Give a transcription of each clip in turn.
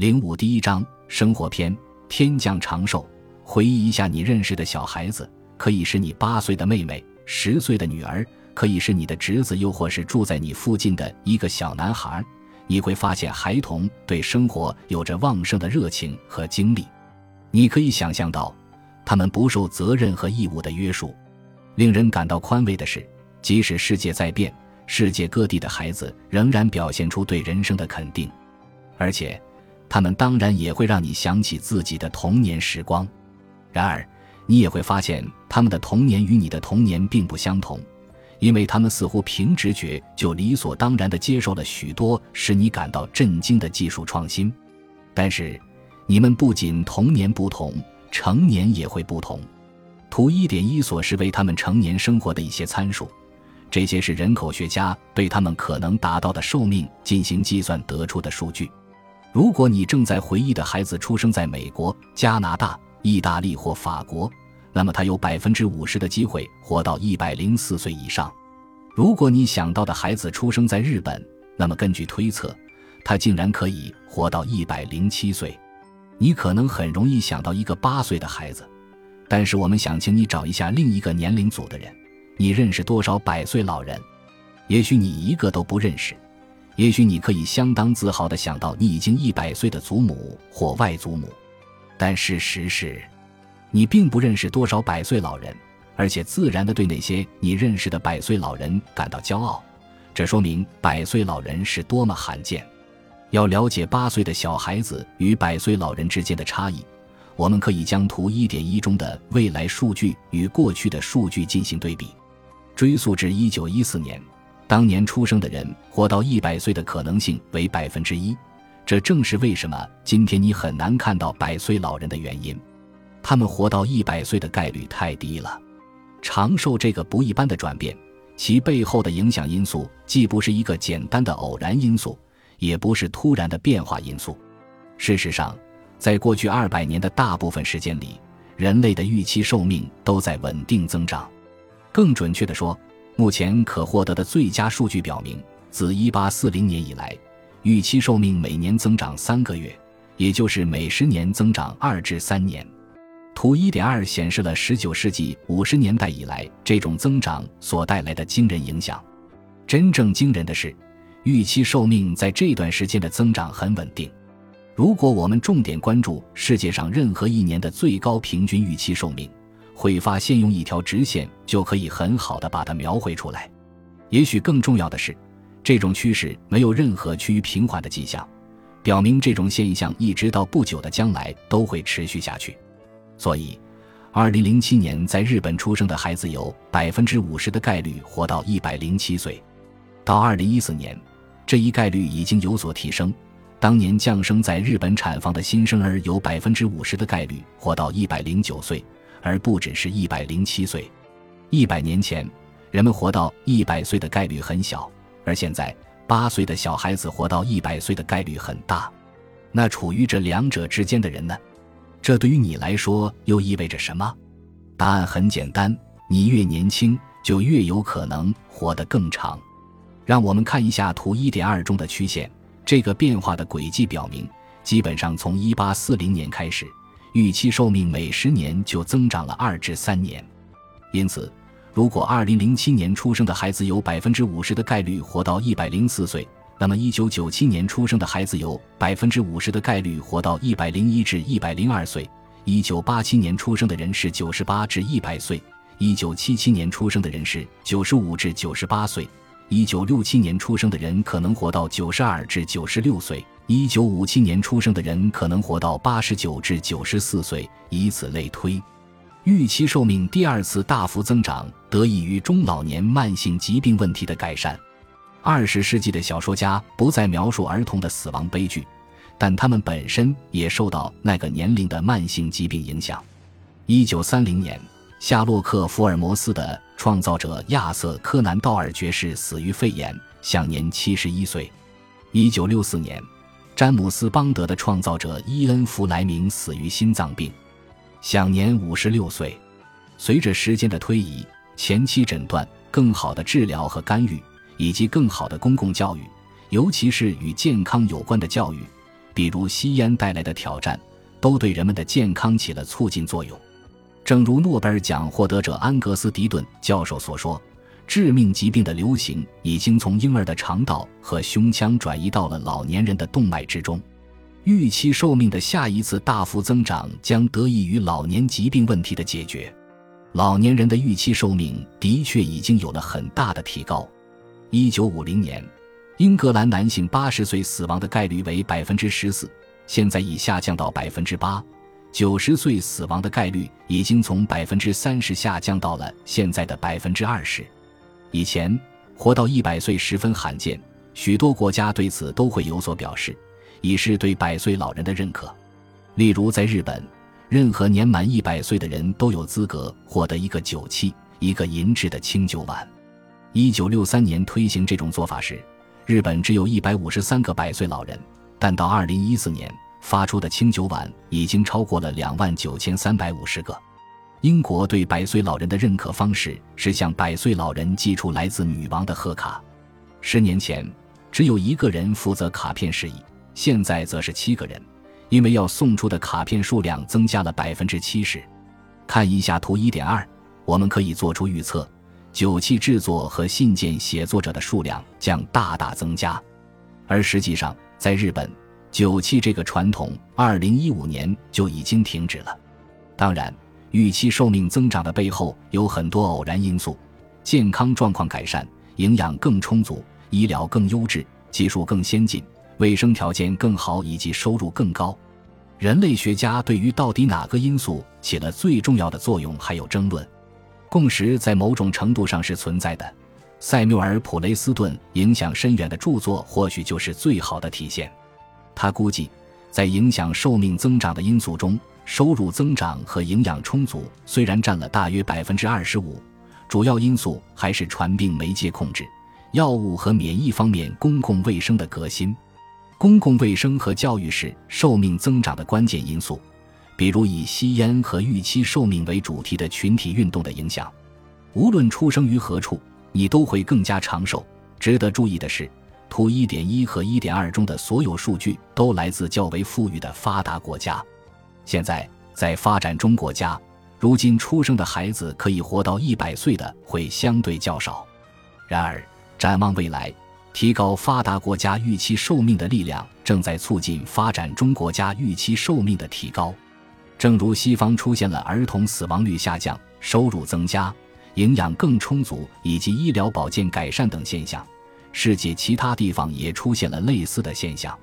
零五第一章生活篇：天降长寿。回忆一下你认识的小孩子，可以是你八岁的妹妹、十岁的女儿，可以是你的侄子，又或是住在你附近的一个小男孩。你会发现，孩童对生活有着旺盛的热情和精力。你可以想象到，他们不受责任和义务的约束。令人感到宽慰的是，即使世界在变，世界各地的孩子仍然表现出对人生的肯定，而且，他们当然也会让你想起自己的童年时光。然而，你也会发现，他们的童年与你的童年并不相同，因为他们似乎凭直觉就理所当然地接受了许多使你感到震惊的技术创新。但是，你们不仅童年不同，成年也会不同。图一点一所示为他们成年生活的一些参数，这些是人口学家对他们可能达到的寿命进行计算得出的数据。如果你正在回忆的孩子出生在美国、加拿大。意大利或法国，那么他有百分之五十的机会活到一百零四岁以上。如果你想到的孩子出生在日本，那么根据推测，他竟然可以活到一百零七岁。你可能很容易想到一个八岁的孩子，但是我们想请你找一下另一个年龄组的人。你认识多少百岁老人？也许你一个都不认识。也许你可以相当自豪地想到你已经一百岁的祖母或外祖母。但事实是，你并不认识多少百岁老人，而且自然的对那些你认识的百岁老人感到骄傲。这说明百岁老人是多么罕见。要了解八岁的小孩子与百岁老人之间的差异，我们可以将图一点一中的未来数据与过去的数据进行对比，追溯至一九一四年，当年出生的人活到一百岁的可能性为百分之一。这正是为什么今天你很难看到百岁老人的原因，他们活到一百岁的概率太低了。长寿这个不一般的转变，其背后的影响因素既不是一个简单的偶然因素，也不是突然的变化因素。事实上，在过去二百年的大部分时间里，人类的预期寿命都在稳定增长。更准确地说，目前可获得的最佳数据表明，自1840年以来。预期寿命每年增长三个月，也就是每十年增长二至三年。图一点二显示了十九世纪五十年代以来这种增长所带来的惊人影响。真正惊人的是，预期寿命在这段时间的增长很稳定。如果我们重点关注世界上任何一年的最高平均预期寿命，会发现用一条直线就可以很好的把它描绘出来。也许更重要的是。这种趋势没有任何趋于平缓的迹象，表明这种现象一直到不久的将来都会持续下去。所以，2007年在日本出生的孩子有百分之五十的概率活到一百零七岁，到2014年，这一概率已经有所提升。当年降生在日本产房的新生儿有百分之五十的概率活到一百零九岁，而不只是一百零七岁。一百年前，人们活到一百岁的概率很小。而现在，八岁的小孩子活到一百岁的概率很大。那处于这两者之间的人呢？这对于你来说又意味着什么？答案很简单：你越年轻，就越有可能活得更长。让我们看一下图一点二中的曲线。这个变化的轨迹表明，基本上从一八四零年开始，预期寿命每十年就增长了二至三年。因此。如果2007年出生的孩子有百分之五十的概率活到一百零四岁，那么1997年出生的孩子有百分之五十的概率活到一百零一至一百零二岁；1987年出生的人是九十八至一百岁；1977年出生的人是九十五至九十八岁；1967年出生的人可能活到九十二至九十六岁一九五七年出生的人可能活到八十九至九十四岁，以此类推。预期寿命第二次大幅增长，得益于中老年慢性疾病问题的改善。二十世纪的小说家不再描述儿童的死亡悲剧，但他们本身也受到那个年龄的慢性疾病影响。一九三零年，夏洛克·福尔摩斯的创造者亚瑟·柯南·道尔爵士死于肺炎，享年七十一岁。一九六四年，詹姆斯·邦德的创造者伊恩·弗莱明死于心脏病。享年五十六岁。随着时间的推移，前期诊断、更好的治疗和干预，以及更好的公共教育，尤其是与健康有关的教育，比如吸烟带来的挑战，都对人们的健康起了促进作用。正如诺贝尔奖获得者安格斯·迪顿教授所说，致命疾病的流行已经从婴儿的肠道和胸腔转移到了老年人的动脉之中。预期寿命的下一次大幅增长将得益于老年疾病问题的解决。老年人的预期寿命的确已经有了很大的提高。一九五零年，英格兰男性八十岁死亡的概率为百分之十四，现在已下降到百分之八。九十岁死亡的概率已经从百分之三十下降到了现在的百分之二十。以前活到一百岁十分罕见，许多国家对此都会有所表示，以示对百岁老人的认可。例如，在日本。任何年满一百岁的人都有资格获得一个酒器，一个银质的清酒碗。一九六三年推行这种做法时，日本只有一百五十三个百岁老人，但到二零一四年发出的清酒碗已经超过了两万九千三百五十个。英国对百岁老人的认可方式是向百岁老人寄出来自女王的贺卡。十年前，只有一个人负责卡片事宜，现在则是七个人。因为要送出的卡片数量增加了百分之七十，看一下图一点二，我们可以做出预测：酒器制作和信件写作者的数量将大大增加。而实际上，在日本，酒器这个传统二零一五年就已经停止了。当然，预期寿命增长的背后有很多偶然因素：健康状况改善、营养更充足、医疗更优质、技术更先进。卫生条件更好以及收入更高，人类学家对于到底哪个因素起了最重要的作用还有争论。共识在某种程度上是存在的。塞缪尔·普雷斯顿影响深远的著作或许就是最好的体现。他估计，在影响寿命增长的因素中，收入增长和营养充足虽然占了大约百分之二十五，主要因素还是传病媒介控制、药物和免疫方面公共卫生的革新。公共卫生和教育是寿命增长的关键因素，比如以吸烟和预期寿命为主题的群体运动的影响。无论出生于何处，你都会更加长寿。值得注意的是，图一点一和一点二中的所有数据都来自较为富裕的发达国家。现在，在发展中国家，如今出生的孩子可以活到一百岁的会相对较少。然而，展望未来。提高发达国家预期寿命的力量，正在促进发展中国家预期寿命的提高。正如西方出现了儿童死亡率下降、收入增加、营养更充足以及医疗保健改善等现象，世界其他地方也出现了类似的现象。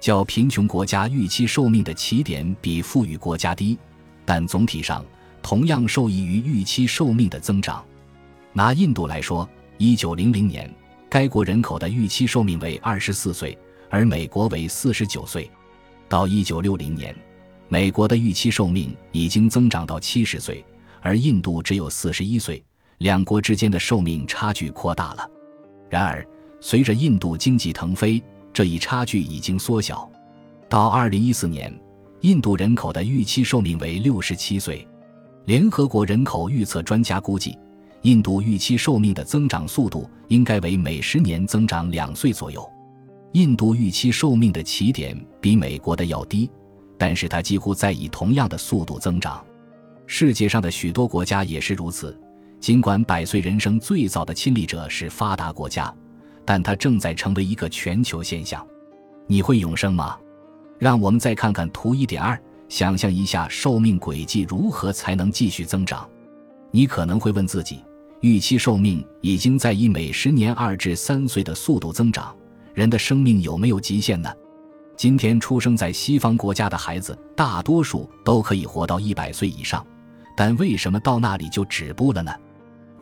较贫穷国家预期寿命的起点比富裕国家低，但总体上同样受益于预期寿命的增长。拿印度来说，一九零零年。该国人口的预期寿命为二十四岁，而美国为四十九岁。到一九六零年，美国的预期寿命已经增长到七十岁，而印度只有四十一岁。两国之间的寿命差距扩大了。然而，随着印度经济腾飞，这一差距已经缩小。到二零一四年，印度人口的预期寿命为六十七岁。联合国人口预测专家估计。印度预期寿命的增长速度应该为每十年增长两岁左右。印度预期寿命的起点比美国的要低，但是它几乎在以同样的速度增长。世界上的许多国家也是如此。尽管百岁人生最早的亲历者是发达国家，但它正在成为一个全球现象。你会永生吗？让我们再看看图一点二，想象一下寿命轨迹如何才能继续增长。你可能会问自己。预期寿命已经在以每十年二至三岁的速度增长，人的生命有没有极限呢？今天出生在西方国家的孩子，大多数都可以活到一百岁以上，但为什么到那里就止步了呢？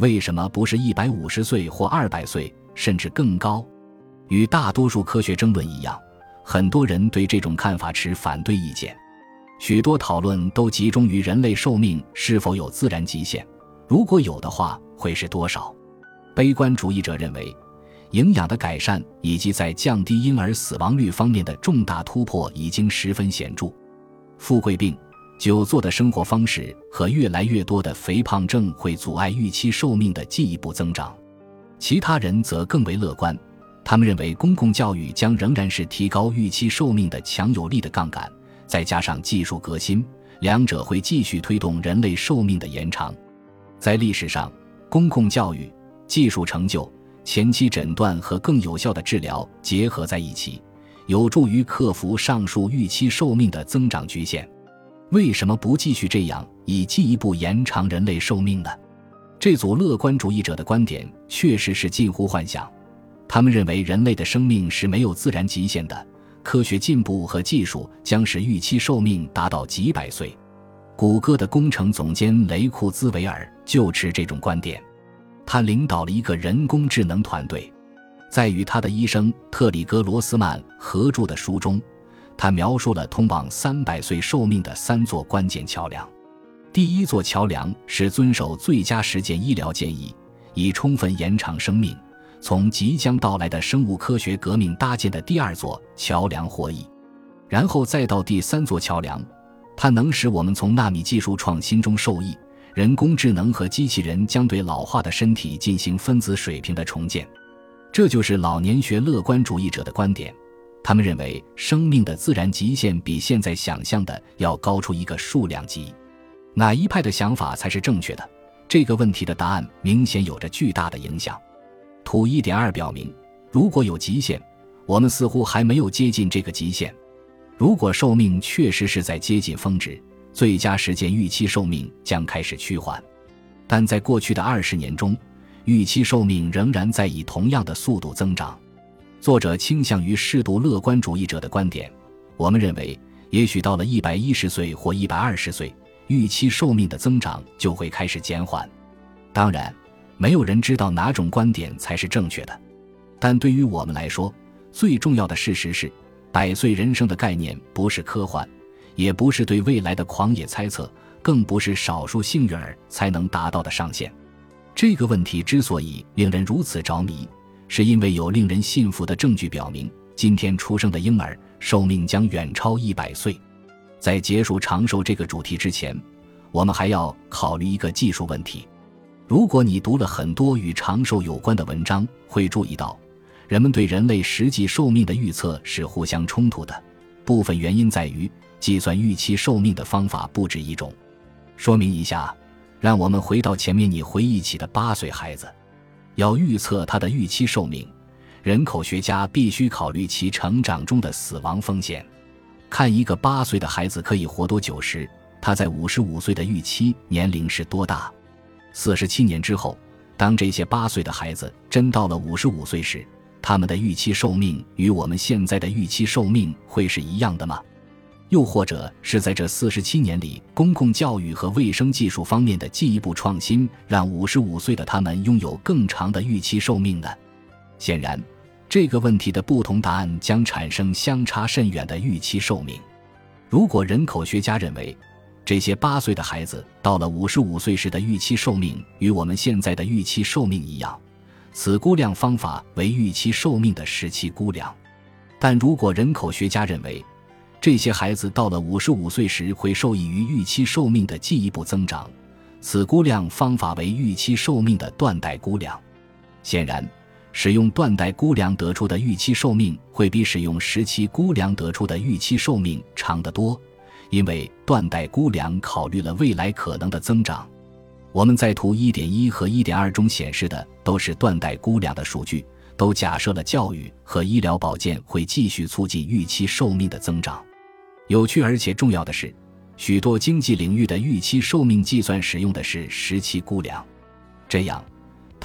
为什么不是一百五十岁或二百岁，甚至更高？与大多数科学争论一样，很多人对这种看法持反对意见。许多讨论都集中于人类寿命是否有自然极限，如果有的话。会是多少？悲观主义者认为，营养的改善以及在降低婴儿死亡率方面的重大突破已经十分显著。富贵病、久坐的生活方式和越来越多的肥胖症会阻碍预期寿命的进一步增长。其他人则更为乐观，他们认为，公共教育将仍然是提高预期寿命的强有力的杠杆，再加上技术革新，两者会继续推动人类寿命的延长。在历史上，公共教育、技术成就、前期诊断和更有效的治疗结合在一起，有助于克服上述预期寿命的增长局限。为什么不继续这样，以进一步延长人类寿命呢？这组乐观主义者的观点确实是近乎幻想。他们认为人类的生命是没有自然极限的，科学进步和技术将使预期寿命达到几百岁。谷歌的工程总监雷库兹维尔就持这种观点。他领导了一个人工智能团队，在与他的医生特里格罗斯曼合著的书中，他描述了通往三百岁寿命的三座关键桥梁。第一座桥梁是遵守最佳实践医疗建议，以充分延长生命，从即将到来的生物科学革命搭建的第二座桥梁获益，然后再到第三座桥梁，它能使我们从纳米技术创新中受益。人工智能和机器人将对老化的身体进行分子水平的重建，这就是老年学乐观主义者的观点。他们认为生命的自然极限比现在想象的要高出一个数量级。哪一派的想法才是正确的？这个问题的答案明显有着巨大的影响。图一点二表明，如果有极限，我们似乎还没有接近这个极限。如果寿命确实是在接近峰值，最佳实践预期寿命将开始趋缓。但在过去的二十年中，预期寿命仍然在以同样的速度增长。作者倾向于适度乐观主义者的观点。我们认为，也许到了一百一十岁或一百二十岁。预期寿命的增长就会开始减缓。当然，没有人知道哪种观点才是正确的。但对于我们来说，最重要的事实是，百岁人生的概念不是科幻，也不是对未来的狂野猜测，更不是少数幸运儿才能达到的上限。这个问题之所以令人如此着迷，是因为有令人信服的证据表明，今天出生的婴儿寿命将远超一百岁。在结束长寿这个主题之前，我们还要考虑一个技术问题。如果你读了很多与长寿有关的文章，会注意到，人们对人类实际寿命的预测是互相冲突的。部分原因在于计算预期寿命的方法不止一种。说明一下，让我们回到前面你回忆起的八岁孩子，要预测他的预期寿命，人口学家必须考虑其成长中的死亡风险。看一个八岁的孩子可以活多久时，他在五十五岁的预期年龄是多大？四十七年之后，当这些八岁的孩子真到了五十五岁时，他们的预期寿命与我们现在的预期寿命会是一样的吗？又或者是在这四十七年里，公共教育和卫生技术方面的进一步创新，让五十五岁的他们拥有更长的预期寿命呢？显然。这个问题的不同答案将产生相差甚远的预期寿命。如果人口学家认为这些八岁的孩子到了五十五岁时的预期寿命与我们现在的预期寿命一样，此估量方法为预期寿命的时期估量；但如果人口学家认为这些孩子到了五十五岁时会受益于预期寿命的进一步增长，此估量方法为预期寿命的断代估量。显然。使用断代估量得出的预期寿命会比使用时期估量得出的预期寿命长得多，因为断代估量考虑了未来可能的增长。我们在图一点一和一点二中显示的都是断代估量的数据，都假设了教育和医疗保健会继续促进预期寿命的增长。有趣而且重要的是，许多经济领域的预期寿命计算使用的是时期估量，这样。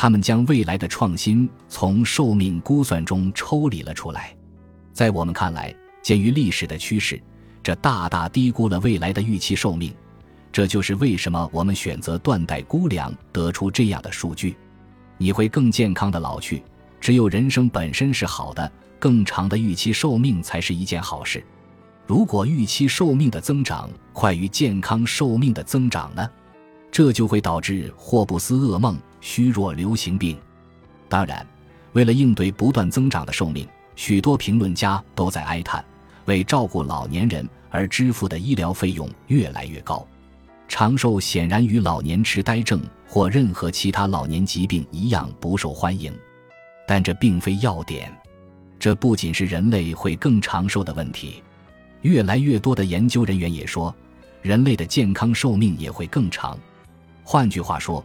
他们将未来的创新从寿命估算中抽离了出来，在我们看来，鉴于历史的趋势，这大大低估了未来的预期寿命。这就是为什么我们选择断代估量得出这样的数据：你会更健康的老去。只有人生本身是好的，更长的预期寿命才是一件好事。如果预期寿命的增长快于健康寿命的增长呢？这就会导致霍布斯噩梦。虚弱流行病，当然，为了应对不断增长的寿命，许多评论家都在哀叹，为照顾老年人而支付的医疗费用越来越高。长寿显然与老年痴呆症或任何其他老年疾病一样不受欢迎，但这并非要点。这不仅是人类会更长寿的问题，越来越多的研究人员也说，人类的健康寿命也会更长。换句话说，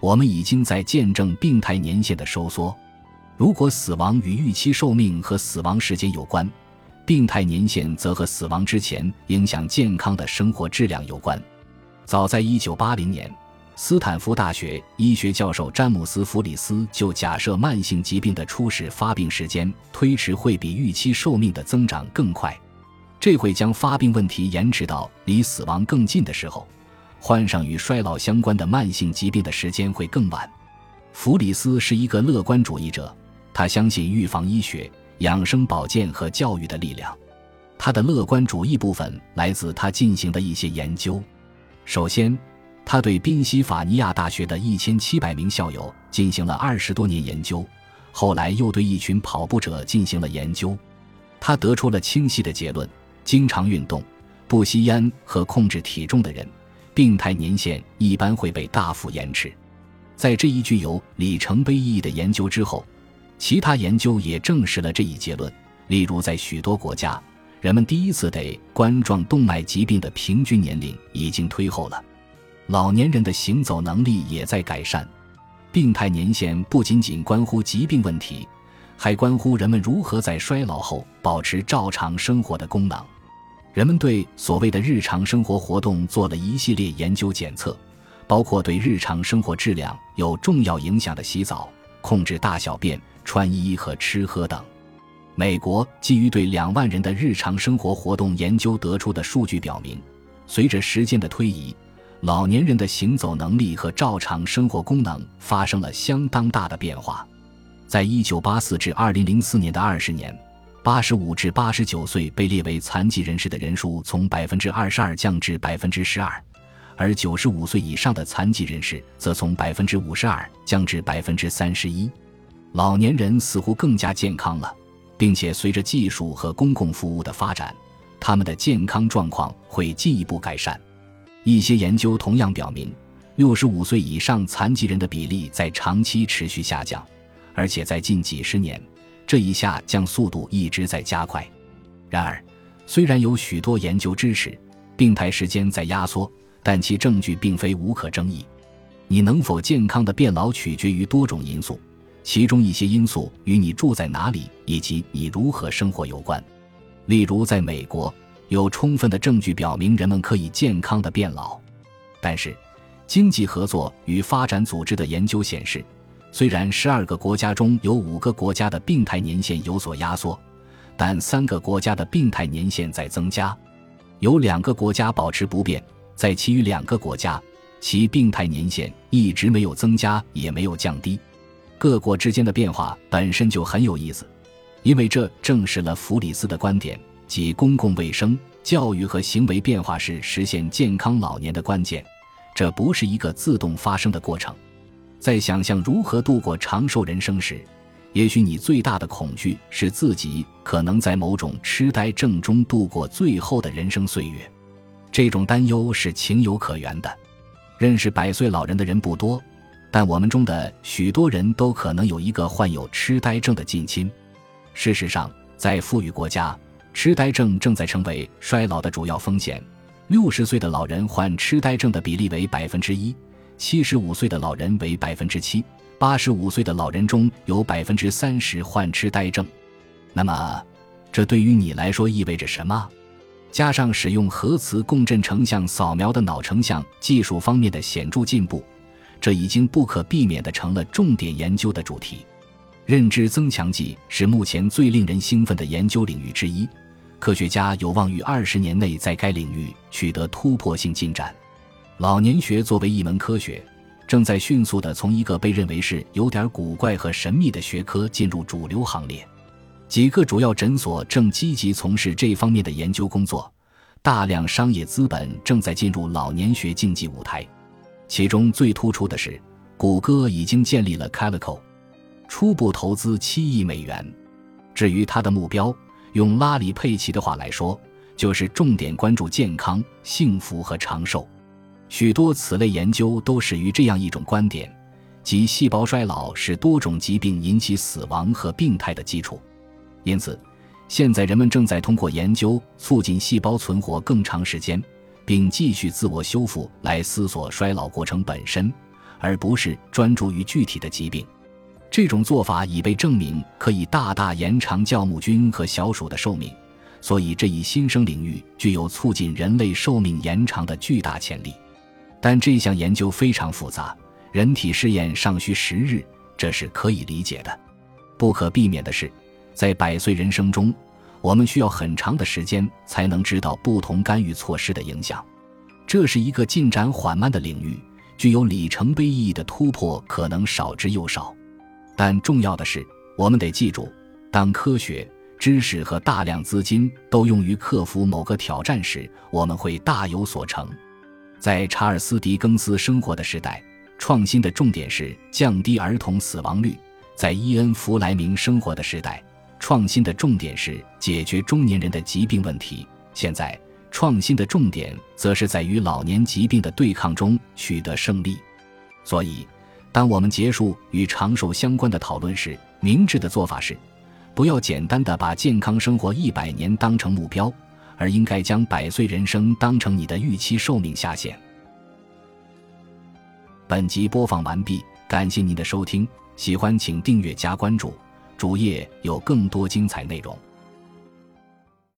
我们已经在见证病态年限的收缩。如果死亡与预期寿命和死亡时间有关，病态年限则和死亡之前影响健康的生活质量有关。早在1980年，斯坦福大学医学教授詹姆斯·弗里斯就假设慢性疾病的初始发病时间推迟会比预期寿命的增长更快，这会将发病问题延迟到离死亡更近的时候。患上与衰老相关的慢性疾病的时间会更晚。弗里斯是一个乐观主义者，他相信预防医学、养生保健和教育的力量。他的乐观主义部分来自他进行的一些研究。首先，他对宾夕法尼亚大学的一千七百名校友进行了二十多年研究，后来又对一群跑步者进行了研究。他得出了清晰的结论：经常运动、不吸烟和控制体重的人。病态年限一般会被大幅延迟。在这一具有里程碑意义的研究之后，其他研究也证实了这一结论。例如，在许多国家，人们第一次得冠状动脉疾病的平均年龄已经推后了。老年人的行走能力也在改善。病态年限不仅仅关乎疾病问题，还关乎人们如何在衰老后保持照常生活的功能。人们对所谓的日常生活活动做了一系列研究检测，包括对日常生活质量有重要影响的洗澡、控制大小便、穿衣和吃喝等。美国基于对两万人的日常生活活动研究得出的数据表明，随着时间的推移，老年人的行走能力和照常生活功能发生了相当大的变化。在一九八四至二零零四年的二十年。八十五至八十九岁被列为残疾人士的人数从百分之二十二降至百分之十二，而九十五岁以上的残疾人士则从百分之五十二降至百分之三十一。老年人似乎更加健康了，并且随着技术和公共服务的发展，他们的健康状况会进一步改善。一些研究同样表明，六十五岁以上残疾人的比例在长期持续下降，而且在近几十年。这一下降速度一直在加快。然而，虽然有许多研究支持病态时间在压缩，但其证据并非无可争议。你能否健康的变老取决于多种因素，其中一些因素与你住在哪里以及你如何生活有关。例如，在美国，有充分的证据表明人们可以健康的变老。但是，经济合作与发展组织的研究显示。虽然十二个国家中有五个国家的病态年限有所压缩，但三个国家的病态年限在增加，有两个国家保持不变，在其余两个国家，其病态年限一直没有增加也没有降低。各国之间的变化本身就很有意思，因为这证实了弗里斯的观点，即公共卫生、教育和行为变化是实现健康老年的关键，这不是一个自动发生的过程。在想象如何度过长寿人生时，也许你最大的恐惧是自己可能在某种痴呆症中度过最后的人生岁月。这种担忧是情有可原的。认识百岁老人的人不多，但我们中的许多人都可能有一个患有痴呆症的近亲。事实上，在富裕国家，痴呆症正在成为衰老的主要风险。六十岁的老人患痴呆症的比例为百分之一。七十五岁的老人为百分之七，八十五岁的老人中有百分之三十患痴呆症。那么，这对于你来说意味着什么？加上使用核磁共振成像扫描的脑成像技术方面的显著进步，这已经不可避免地成了重点研究的主题。认知增强剂是目前最令人兴奋的研究领域之一，科学家有望于二十年内在该领域取得突破性进展。老年学作为一门科学，正在迅速地从一个被认为是有点古怪和神秘的学科进入主流行列。几个主要诊所正积极从事这方面的研究工作，大量商业资本正在进入老年学竞技舞台。其中最突出的是，谷歌已经建立了 Calico，初步投资七亿美元。至于它的目标，用拉里·佩奇的话来说，就是重点关注健康、幸福和长寿。许多此类研究都始于这样一种观点，即细胞衰老是多种疾病引起死亡和病态的基础。因此，现在人们正在通过研究促进细胞存活更长时间，并继续自我修复来思索衰老过程本身，而不是专注于具体的疾病。这种做法已被证明可以大大延长酵母菌和小鼠的寿命，所以这一新生领域具有促进人类寿命延长的巨大潜力。但这项研究非常复杂，人体试验尚需时日，这是可以理解的。不可避免的是，在百岁人生中，我们需要很长的时间才能知道不同干预措施的影响。这是一个进展缓慢的领域，具有里程碑意义的突破可能少之又少。但重要的是，我们得记住，当科学知识和大量资金都用于克服某个挑战时，我们会大有所成。在查尔斯·狄更斯生活的时代，创新的重点是降低儿童死亡率；在伊恩·弗莱明生活的时代，创新的重点是解决中年人的疾病问题。现在，创新的重点则是在与老年疾病的对抗中取得胜利。所以。当我们结束与长寿相关的讨论时，明智的做法是，不要简单的把健康生活一百年当成目标，而应该将百岁人生当成你的预期寿命下限。本集播放完毕，感谢您的收听，喜欢请订阅加关注，主页有更多精彩内容。